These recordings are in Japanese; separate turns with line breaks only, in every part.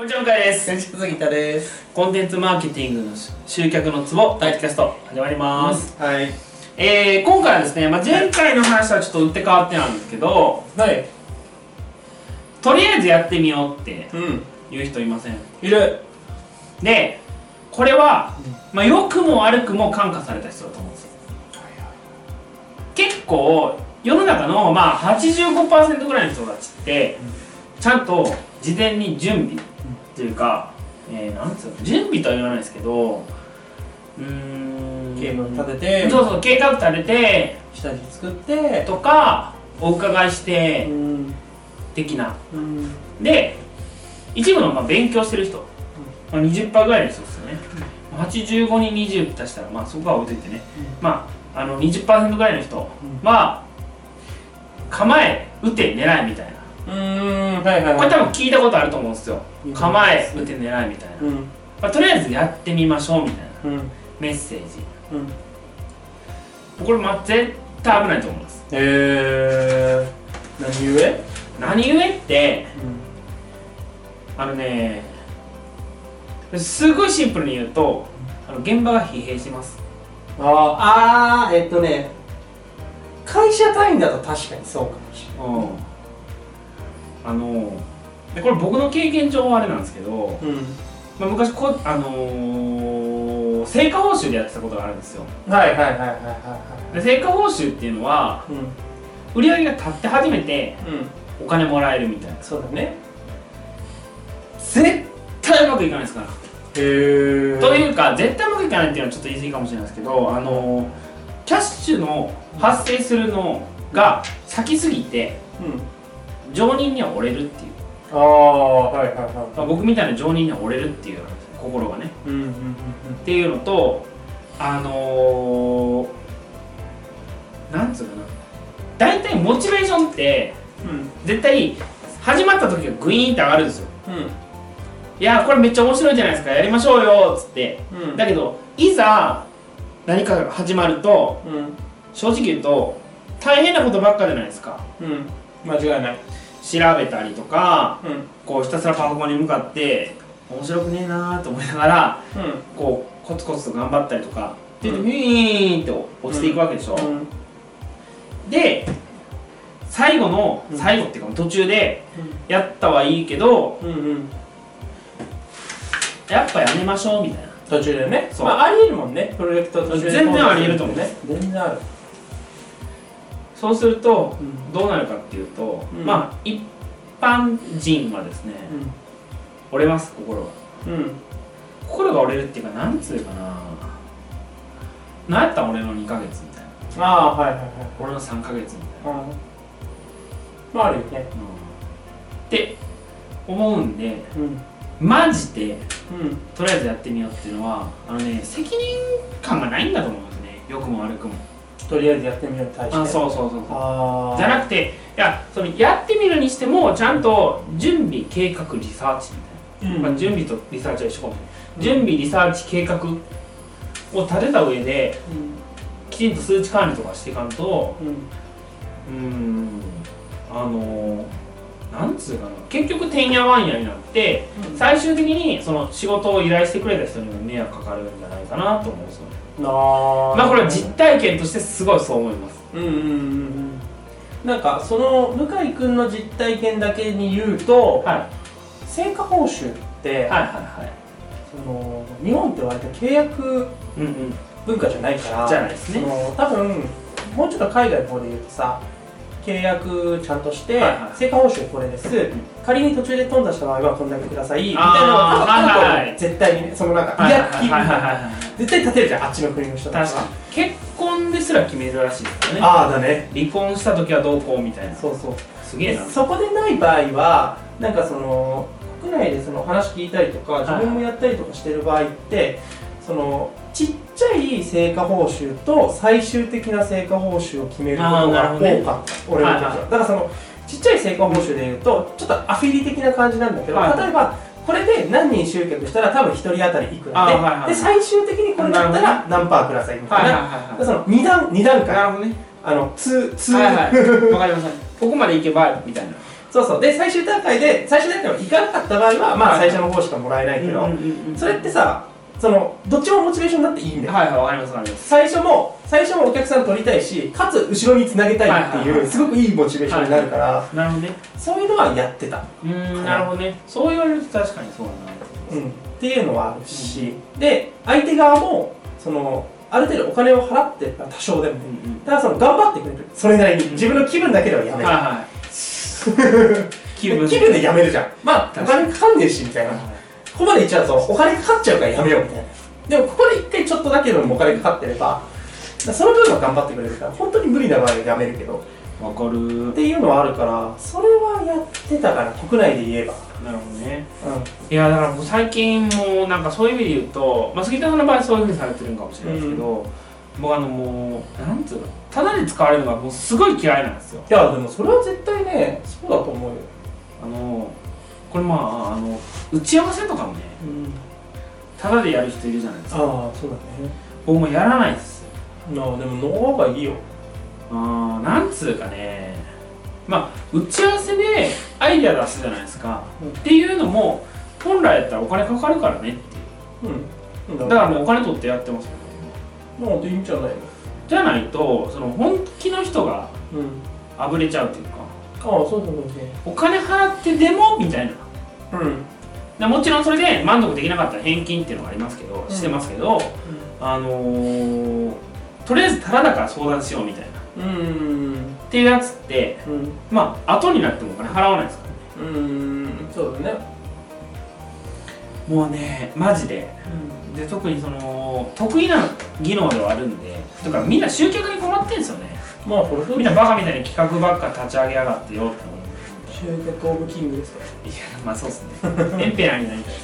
こんにちは向井です
先日杉田です。
コンテンツマーケティングの集客のツボポッドキャスト始まります、
はい。
えー、今回はですね、まあ、前回の話はちょっと打って変わってなんですけど
はい。
とりあえずやってみようって
うん。
いう人いません？
いる。
でこれは、まあ、良くも悪くも感化された人だと思うんですよ結構世の中のまあ85%ぐらいの人たちってちゃんと事前に準備っていうか、えー、なんつうの準備とは言わないですけどうーん
計画立てて、
そうそう計画立てて
下地作って、
とかお伺いして
ん。
的な。
うん。
で一部のまあ勉強してる人、まあ、20%ぐらいの人ですよね、85に20足したらまあそこは置いといてね、まああの20%ぐらいの人は構え打て狙いみたいな
うん。はいはい
これ多分聞いたことあると思うんですよ。
うん。
構え打て狙いみたいな、
うん。
まあ、とりあえずやってみましょうみたいな。
うん。
メッセージ。
うん。
これまあ絶対危ないと思います。
へえ。何故？
何故ってあのねすごいシンプルに言うとあの現場が疲弊します。
ああ、えっとね、会社単位だと確かにそうかもしれ
うんあのでこれ僕の経験上はあれなんですけど、
ない。
まあ、昔こあのー成果報酬でやってたことがあるんですよ
うん。はいはいはいはいは
で成果報酬っていうのはい
はい。
売り上げが立って初めて
うん。うん。
お金もらえるみたいな
そうだね。
絶対うまくいかないですから
へえ。
というか絶対うまくいかないっていうのはちょっと言い過ぎかもしれないですけどあのキャッシュの発生するのが先すぎて
うん。
常人には折れるっていう、
ああ、はいはい
まあ
は
僕みたいな常人には折れるっていう心がね
い。うんうんうん
っていうのとあのー、なんつうかな大体モチベーションって
うん。
絶対始まった時がグイーンって上がるんですよ
うん。
いやこれめっちゃ面白いじゃないですかやりましょうよっつって
うん。
だけどいざ何かが始まると
うん。
正直言うと大変なことばっかじゃないですか
うん。間違いない。
調べたりとか
うん。
こうひたすらパソコンに向かって面白くねえなーと思いながら
う
こうコツコツと頑張ったりとかって言って
うん
ウィーンって落ちていくわけでしょ、
ん。
で最後の
うん
最後っていうか途中でやったはいいけど
うん。うん。
やっぱやめましょうみたいな
途中でね。
そう
まあ、ありえるもんね。プロジェクト途中で。
全然ありえると思うね。
全然ある。
そうすると
うん。
どうなるかっていうと、
うん
まあ一般人はですね折れます心が
うん。うん。
心が折れるっていうかなんつうかななんやったん俺の2ヶ月みたいな
ああ、はいはいはい。
俺の3ヶ月みたいな、
うん。まあ、あるよね。
って思うんで
うん。
マジで
うん。
とりあえずやってみようっていうのはあのね責任感がないんだと思うんですね良くも悪くも
とりあえずやってみように対して。
あそうそうそうそう。じゃなくていやそのやってみるにしてもちゃんと準備計画リサーチみたいな、
うん。
まあ、準備とリサーチは一緒かもしれない準備リサーチ計画を立てた上で
うん。
きちんと数値管理とかしていかんと
うん。
あのなんつうかな結局てんやわんやになって最終的にその仕事を依頼してくれた人にも迷惑かかるんじゃないかなと思うんですよね。まあこれは実体験としてすごいそう思います。
うんうんうんうん。なんかその向井君の実体験だけに言うと
はい。
成果報酬って、
はいはいはい。
その日本って割と契約
うんうん。
文化じゃないから
じゃないですね。
多分もうちょっと海外の方で言うとさ契約ちゃんとして、
はいはい。
成果報酬これです、仮に途中で飛んだした場合はこんだけください。みたいなのが多分
はいはい。
絶対にねそのなんか金
はいはいはいはい。
絶対立てるじゃんあっちの国の人たちは。
結婚ですら決めるらしいですからね。
ああだね。
離婚した時はどうこうみたいな。
そうそう。
すげえな。
そこでない場合はなんかその国内でその話聞いたりとか自分もやったりとかしてる場合ってそのちっちゃい成果報酬と最終的な成果報酬を決めることが多かった、俺の時は、
はいはい。
だからそのちっちゃい成果報酬でいうとちょっとアフィリ的な感じなんだけど、
はい
例えばこれで何人集客したら多分1人当たりいくらで,、
あーはいはい
で最終的にこれだったら何パーくださいみたいな、
は
でその2段二段階。
なるほどね。
あの通通、
はいはい。わかりました。ここまでいけばみたいな。
そうそう。で最終段階で最終段階は行かなかった場合はまあ最初の方しかもらえないけど、それってさそのどっちもモチベーションになっていいんだよ、
はいはいわかりますわかります。
最初も最初もお客さん取りたいしかつ後ろにつなげたいっていう、
はいはいはい。
すごくいいモチベーションになるから、
なるほどね。
そういうのはやってた、
うーんなるほどね。そう言われると確かにそうだな
うん、っていうのはあるし、で相手側もそのある程度お金を払って多少でも、
うんうん。
ただその頑張ってくれる。それなりに。自分の気分だけではやめる、
はいはい。気分
気分でやめるじゃん。まあお
確かに。
金かかんねえしみたいなここまでいっちゃうとお金かかっちゃうからやめようみたいな。でもここで一回ちょっとだけでもお金かかってればその分は頑張ってくれるから本当に無理な場合はやめるけど。
わかる。
っていうのはあるからそれはやってたから国内で言えば。
なるほどね。
う
いやだから僕最近もうなんかそういう意味で言うと、まあ、杉田さんの場合そういうふうにされてるんかもしれないですけど、僕あのもうなんつうのただで使われるのがもうすごい嫌いなんですよ。
んいやでもそれは絶対ねそうだと思うよ、
あのこれまああの打ち合わせとかもね
うん、
ただでやる人いるじゃないですか。
ああそうだね。
僕もやらないです
なあでもの方がいいよ。
あーなんつうかね。まあ打ち合わせでアイデア出すじゃないですか、
うん
っていうのも本来やったらお金かかるからねっていう。
うん。
だからもうお金取ってやってますよ。ね
ないいんじゃないの？
じゃないとその本気の人が
うん。
あぶれちゃうっていうか
ああそうそうそう。
お金払ってでもみたいな。
そううん。
でもちろんそれで満足できなかったら返金っていうのがありますけど、
うん。
してますけどあのーとりあえずただだから相談しようみたいな。っ
うん
ていうやつって
うん。
まあ後になってもお金払わないですからね。
うん。そうだね。
もうねマジで。で特にその得意な技能ではあるんでだからみんな集客に困ってんですよね
まあこれ
みんなバカみたいに企画ばっか立ち上げやがってよって思う。
集客オブキングですか
いやまあそうっすね。エンペラーになりたい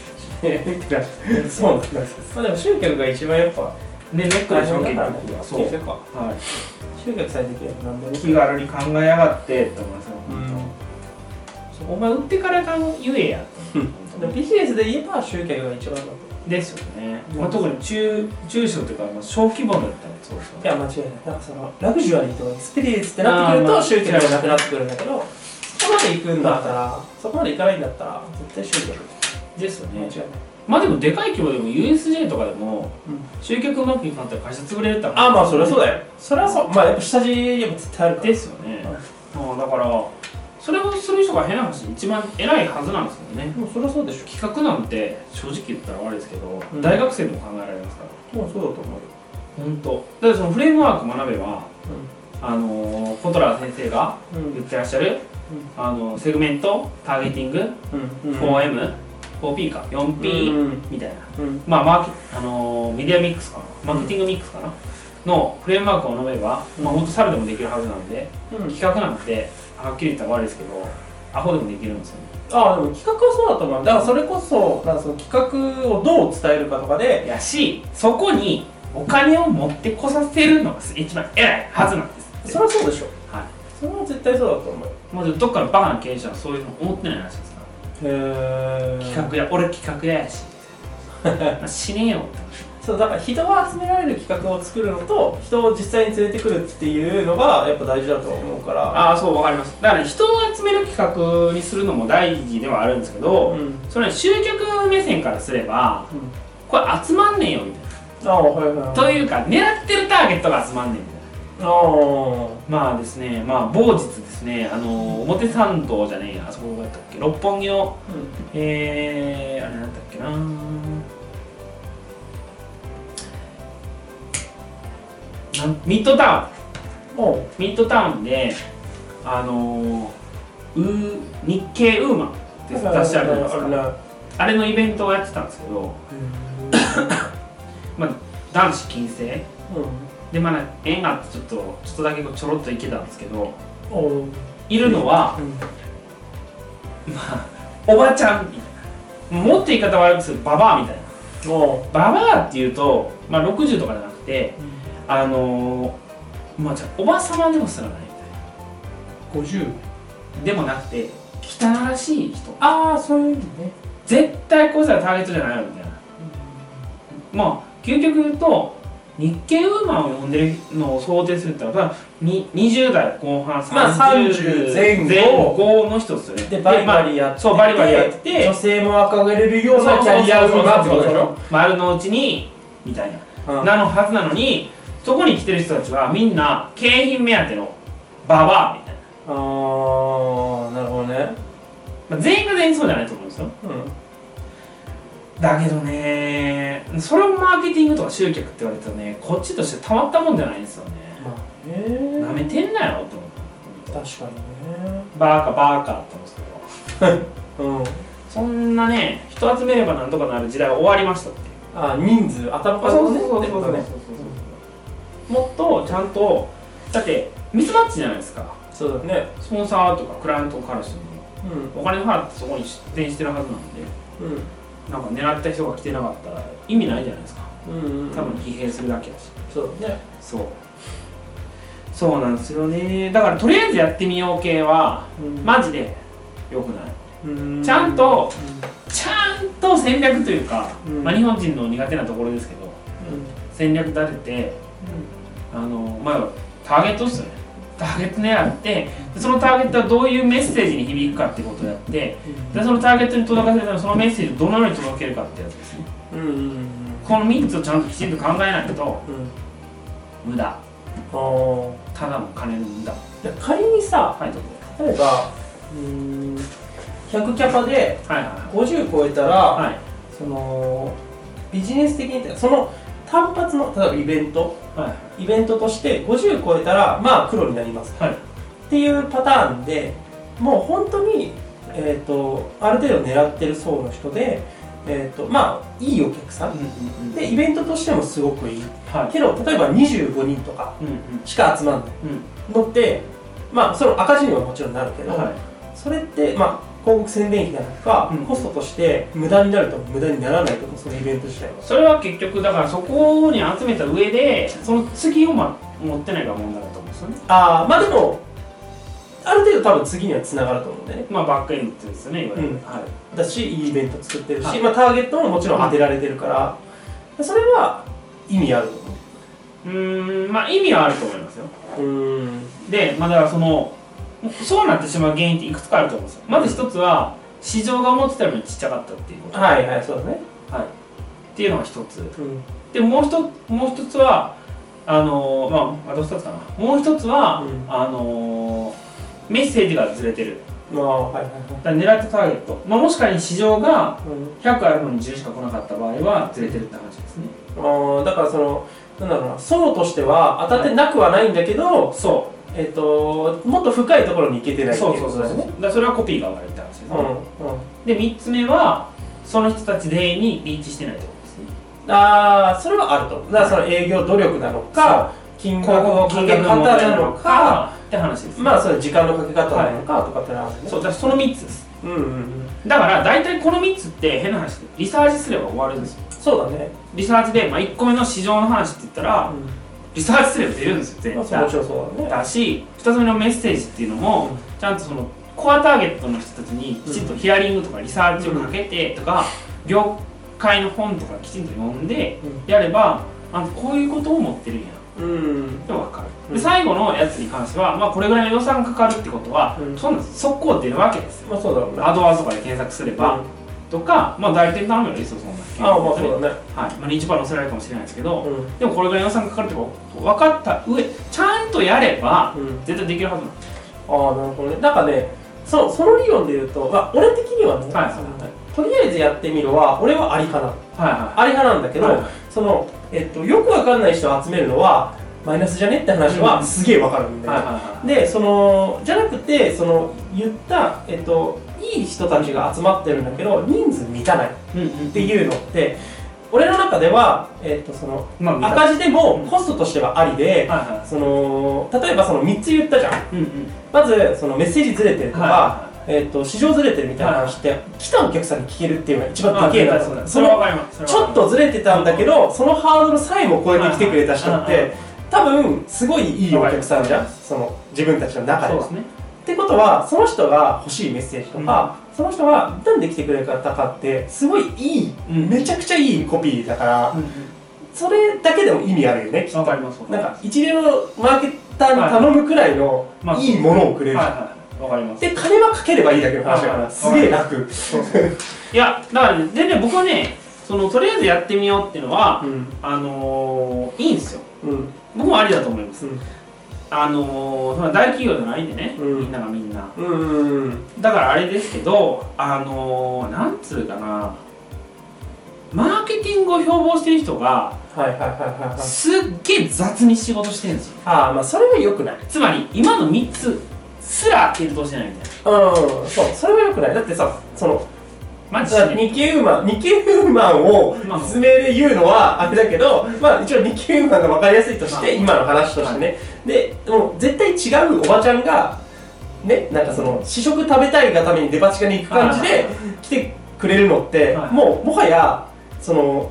です
そうなんだまあでも集客が一番やっぱ
ねネックでしょ結局そう、
結局は
はい、
集客されてきれば何でも
気軽に考えやがってって思います。よ、
う。ん。
お前売ってからか言えや
ビジネスで言えば集客が一番だと
ですよね、
うん。
まあ、特に中中小というか、まあ、小規模だったらそうですよ
いや間違いない。なんかそのラグジュアリーとかスペリエンスってなってくると集客がなくなってくるんだけどそこまで行くんだったらそこまで行かないんだったら絶対集客
ですよね。
間違いない。
まあでもでかい規模でも USJ とかでも
うん。
集客うまくいかなかったら会社潰れるって
ああまあそりゃそうだよ。それはそう。まあやっぱ下地やっぱ絶対ある
ですよね、まあだからそれをする人が変な話一番偉いはずなんですけどね。
もうそりゃそうでしょ。
企画なんて正直言ったら悪いですけど、
うん。
大学生でも考えられますから。
もうそうだと思うよ。
本当。だからそのフレームワーク学べばあのーコトラー先生が
うん。
言ってらっしゃる、あのセグメントターゲティング、
うん。
4M4P か 4P、
うん
みたいな。
うん。
まあマーケあのーメディアミックスかな。マーケティングミックスかな、のフレームワークを述べば、
うん。
まあ本当猿でもできるはずなんで
うん。
企画なんてはっきり言ったら悪いですけどアホでもできるんですよね。
ああでも企画はそうだと思う。だからそれこそなんかその企画をどう伝えるかとかで
やしそこにお金を持ってこさせるのが一番偉いはずなんです
それはそうでしょ。
はい。
それは絶対そうだと思う。よ
まずどっかのバカな経営者はそういうの思ってないらしいですから。
へえ
企画や俺企画ややし。まあ死ねえよって。話
そうだから人が集められる企画を作るのと人を実際に連れてくるっていうのがやっぱ大事だと思うから。
ああそうわかります。だから、ね、人を集める企画にするのも大事ではあるんですけど、
うん。
それは集客目線からすればこれ集まんねえよみたい
ああはいは
いというか狙ってるターゲットが集まんねえみたいな。
ああ
まあですねまあ某日ですねあの表参道じゃねえやあそこどこやったっけ？六本木のえー、あれなんだっけな？ミッドタウン。ミッドタウンであのー、うー日経ウーマンって出してあるじゃないですか。
あ
れのイベントをやってたんですけど、まあ、男子禁制。でまあ縁があってちょっとちょっとだけちょろっと行けたんですけどいるのはおばちゃんみたいな。もっと言い方悪くするとババアみたいな。ババアっていうと、まあ、60とかじゃなくてあのー、まあじゃあおばさまでもすらない。みたい
50
なでもなくて汚らしい人。
ああそういう意味ね。
絶対こいつらターゲットじゃないよみたいな。まあ究極言うと日経ウーマンを呼んでるのを想定するって言ったらに20代後半
まあ30前後
の人ですよね。
でバリバリやってて、
そうバリバリやってて
女性も憧れるようなキャリアウーマンってことでしょ？
丸の内にみたいな、
うん。
なのはずなのにそこに来てる人たちはみんな景品目当てのババアみたいな、
あーなるほどね。
まあ、全員が全員そうじゃないと思うんですよ。
うん。
だけどねそれをマーケティングとか集客って言われたらねこっちとしてたまったもんじゃないんですよね。
まあ
めてんなよと思って。
確かにね。
バーカバーカって思うんですけど。
うん。
そんなね人集めればなんとかなる時代は終わりましたって
あ人数頭数ね。ってことね
もっとちゃんとだってミスマッチじゃないですか。
そうだね。
スポンサーとかクライアントからしても。
うん。
お金払ってそこに出店してるはずなんで。
うん。
なんか狙った人が来てなかったら意味ないじゃないですか。
うんうん
多分疲弊するだけだし。
そうだね。
そう。そうなんですよね。だからとりあえずやってみよう系はマジで良くない。
うん。
ちゃんとちゃんと戦略というか、
うん。
まあ、日本人の苦手なところですけど戦略立ててあのまあターゲットですよね。ターゲット狙ってでそのターゲットはどういうメッセージに響くかってことをやってでそのターゲットに届かせるためにそのメッセージをどのように届けるかってやつですね。
うんうんうん
この3つをちゃんときちんと考えないと
うん。
無駄。ただの金の無駄。
仮にさ
はい
例えばうーん100キャパで
はいは
50超えたら、
いはい。
そのビジネス的にその単発の例えばイベント。
はい。
イベントとして50超えたらまあ黒になります。
はい。
っていうパターンでもう本当に、えー、とある程度狙ってる層の人で、えーとまあいいお客さん。
うんうんうん。
でイベントとしてもすごくいい。
はい。
けど例えば25人とかしか集まんない。
うん。
のってまあその赤字にはもちろんなるけど、
はい。
それってまあ広告宣伝費なのか、
うん。
コストとして無駄になると無駄にならないと思うそのイベント自体は。
それは結局だからそこに集めた上でその次を、ま、持ってないから問題だと思うんですよね。
ああまあでもある程度多分次にはつながると思うんだよね。
まあバックエンドって言うんですよねいわゆる、
うん。
はい。
だしいいイベント作ってるし、
はい。
まあ、ターゲットももちろん当てられてるから、それは意味あると思
う。ーんまあ意味はあると思いますよ。
ううん。
でまあだからそのそうなってしまう原因っていくつかあると思うんですよ。まず一つは市場が思ってたよりもちっちゃかったっていうこと、
はいはいそうだね。
はい、っていうのが一つ。
うん。
でもう一つもう一つはあのーまああと二つかな。もう一つは、
うん。
あのーメッセージがずれてる。
まあはいはいはい。
狙ったターゲット、まあ、もし仮に市場が
うん。
100あるのに10しか来なかった場合はずれてるって話ですね。
あーだからそのなんだろうな層としては当たってなくはないんだけど、
そ
えっ、ともっと深いところに行けて
う
ないっていう
そうそうそう
ことだよね
だそれはコピーが悪いって話ですね、
うんうん。
で3つ目はその人たち全員にリーチしてないってことですね。
ああそれはあるとだからその営業努力なのか金額をかけ方なのか
って話です、
まあそれ時間のかけ方なのかとかってのはあるね。
そうだその3つです。
うんうんうん。
だから大体この3つって変な話でリサーチすれば終わるんですよ。
そうだね。
リサーチで、まあ、1個目の市場の話って言ったら、リサーチすれば出るんですよ絶対。
まあそうだね。
だし2つ目のメッセージっていうのも、
うん。
ちゃんとそのコアターゲットの人たちにきちんとヒアリングとかリサーチをかけてとか、業界の本とかきちんと読んでやればあこういうことを持ってるんや。
うん。うん
って分かる、
うん。
で最後のやつに関しては、まあ、これぐらいの予算かかるってことは、
うん。
そんな速攻出るわけですよ。
まあそうだね。
アドワーズとかで検索すれば、とか、まあ、代理店頼めばいいですよそんな
ああまあそうだね。
はい。まあ、日番載せられるかもしれないですけど、
うん。
でもこれぐらい予算かかるって分かった上ちゃんとやれば
うん。
絶対できるはずなんです
ああなるほどね。なんかねそうその理論で言うと、まあ、俺的にはね、
はい
とりあえずやってみろは俺はあり派なの。
はいは
あり派なんだけど、
はい
その、えっと、よくわかんない人を集めるのはマイナスじゃねって話はすげえわかるん
い
だよ、
はいはい。
でそのじゃなくてその言った、えっと、いい人たちが集まってるんだけど人数満たないっ
うんうん
ていうのって俺の中では、えっと、その
まあ
赤字でもコストとしてはありで、
はいは
その例えばその3つ言ったじゃん。
いうんうん。
まずそのメッセージずれてるとか、
は
えっと市場ずれてるみたいな話って、来たお客さんに聞けるっていうのが一番でけえなと
そ
そのちょっとずれてたんだけどそのハードルさえも超えてきてくれた人っ
はいはい
て多分すごいいいお客さんじゃん。その自分たちの中では。ってことはその人が欲しいメッセージとか、その人がなんで来てくれたかってすごいいい、
うん
めちゃくちゃいいコピーだから、
うんうん
それだけでも意味あるよねきっと。
分かります
なんか一流のマーケターに頼むくらいの
まあ
いいものをくれる、
はいはいはい。わかります。
で金はかければいいだけの話だか
はい。
らすげえ楽
そうそう。いやだからねでね僕はねそのとりあえずやってみようっていうのは、
うん。
あのーいいんですよ。
うん。
僕もありだと思います、
うん
あのーそんな大企業じゃないんでね、
うん。
みんながみんな。
うんうん
だからあれですけどあのーなんつうかなマーケティングを標榜してる人が
はいはいはいはいはい。
すっげえ雑に仕事してるんですよ。
ああまあそれは良くない。
つまり今の3つすら検討してないみたいな。
うんそうそれは良くない。だってさその
マジ？で
日経ウーマンウーマンを
まあ
説明で言うのはあ。れだけどまあ一応日経ウーマンが分かりやすいとして今の話としてね。でもう絶対違うおばちゃんがねなんかその試食食べたいがためにデパ地下に行く感じで来てくれるのって
はい。
もうもはやその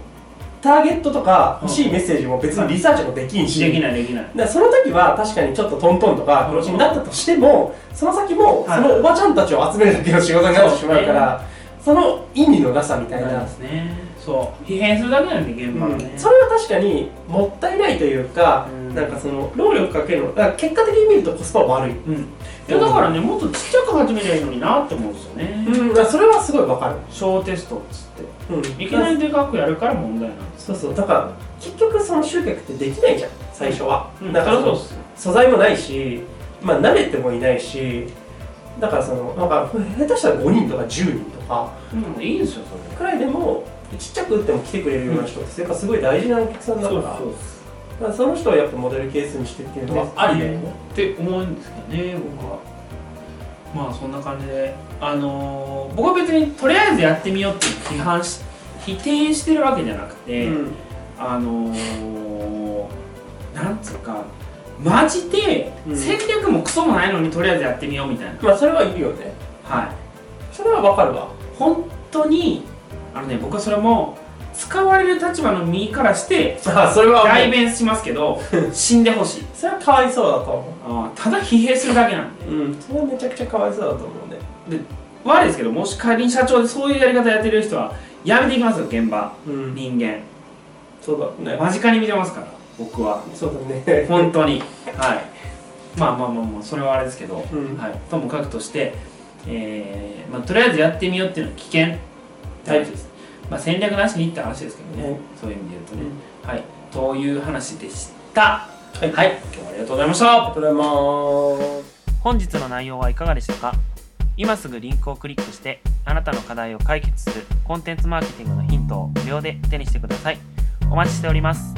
ターゲットとか欲しいメッセージも別にリサーチもできんし。
できないできない。
だその時は確かにちょっとトントンとか黒字になったとしてもその先も
はい。
そのおばちゃんたちを集めるだけの仕事になってしまうからその意味のなさみたいな。
なんですね。そう。疲弊するだけなんで現場がね、
それは確かにもったいないというか
うん。
なんかその労力かけるのだから結果的に見るとコスパは悪い。
うん、いやだからねもっとちっちゃく始めりゃいいのになって思うんですよね、
うんそれはすごいわかる。
小テストっつって。
うん。
いきなりでかくやるから問題なんです
そうそう。だから結局その集客ってできないじゃん最初は。
うん。
だから
そうっすよ。
素材もないしまあ慣れてもいないしだからそのなんか下手したら5人とか10人。とか
うん。いいんですよそ
くらいでもちっちゃく打っても来てくれるような人ってやっぱすごい大事なお客さんだからだからその人をやっぱモデルケースにしてっていうのはありだよね。
って思うんですけどね僕は。まあそんな感じで。あのー僕は別にとりあえずやってみようって批判し否定してるわけじゃなくて、
うん。
あのー、なんつうかマジで
うん。
戦略もクソもないのにとりあえずやってみようみたいな、
まあそれはいるよね。
はい。
それはわかるわ
本当にあのね僕はそれも使われる立場の身からして
あそれは
代弁しますけど 死んでほしい。
それはかわいそうだと思
あーただ疲弊するだけなんで。
ううん。それはめちゃくちゃかわいそうだと思うね。
悪いですけどもし仮に社長でそういうやり方やってる人はやめていきますよ現場。
うん。
人間。
そうだね。
間近に見てますから僕は。
そうだね。
本当に。はい。まあまあまあまあそれはあれですけど、
うん。
はい、ともかくとして、えーまあ、とりあえずやってみようっていうのは危険。タイプです、まあ、戦略なしにって話ですけどね、
はい
そういう意味で言うとね、
うん。
はい。という話でした。
はい。
はい、今日はありがとうございました。
ありがとうございます。
本日の内容はいかがでしたか？今すぐリンクをクリックしてあなたの課題を解決するコンテンツマーケティングのヒントを無料で手にしてください。お待ちしております